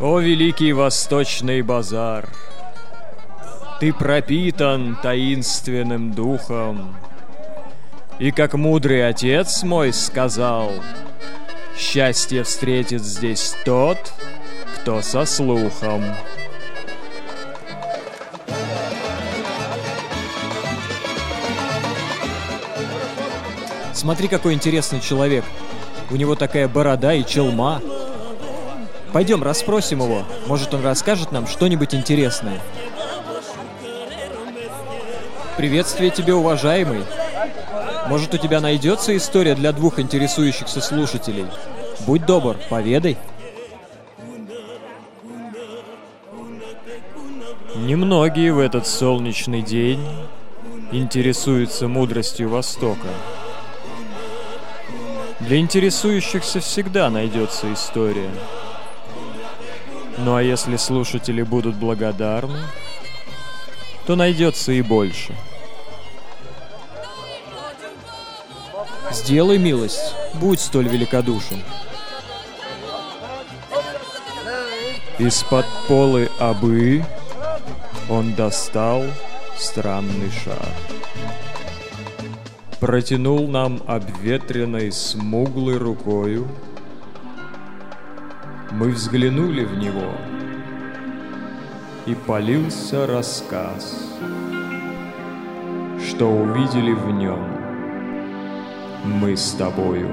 О, великий восточный базар! Ты пропитан таинственным духом. И как мудрый отец мой сказал, Счастье встретит здесь тот, кто со слухом. Смотри, какой интересный человек. У него такая борода и челма. Пойдем расспросим его. Может, он расскажет нам что-нибудь интересное. Приветствие тебе, уважаемый. Может, у тебя найдется история для двух интересующихся слушателей? Будь добр, поведай. Немногие в этот солнечный день интересуются мудростью Востока. Для интересующихся всегда найдется история. Ну а если слушатели будут благодарны, то найдется и больше. Сделай милость, будь столь великодушен. Из-под полы обы он достал странный шар. Протянул нам обветренной смуглой рукою. Мы взглянули в него, и полился рассказ, что увидели в нем мы с тобою.